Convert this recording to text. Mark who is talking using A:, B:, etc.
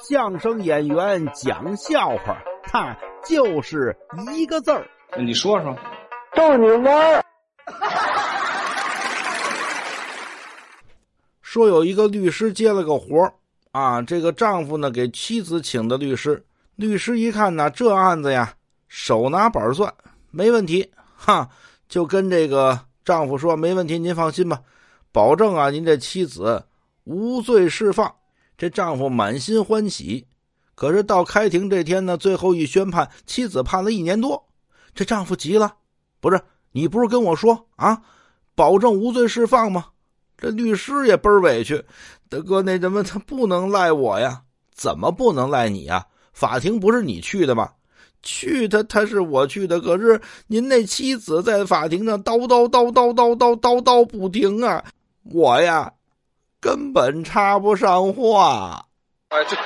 A: 相声演员讲笑话，他就是一个字儿。
B: 你说说，
C: 逗你玩儿。
A: 说有一个律师接了个活儿啊，这个丈夫呢给妻子请的律师，律师一看呢这案子呀，手拿板算，没问题，哈，就跟这个丈夫说没问题，您放心吧，保证啊您这妻子无罪释放。这丈夫满心欢喜，可是到开庭这天呢，最后一宣判，妻子判了一年多，这丈夫急了，不是你不是跟我说啊，保证无罪释放吗？这律师也倍儿委屈，大哥，那什么，他不能赖我呀？怎么不能赖你呀？法庭不是你去的吗？去他他是我去的，可是您那妻子在法庭上叨叨叨叨叨叨叨叨不停啊，我呀。根本插不上话。
B: 哎，对。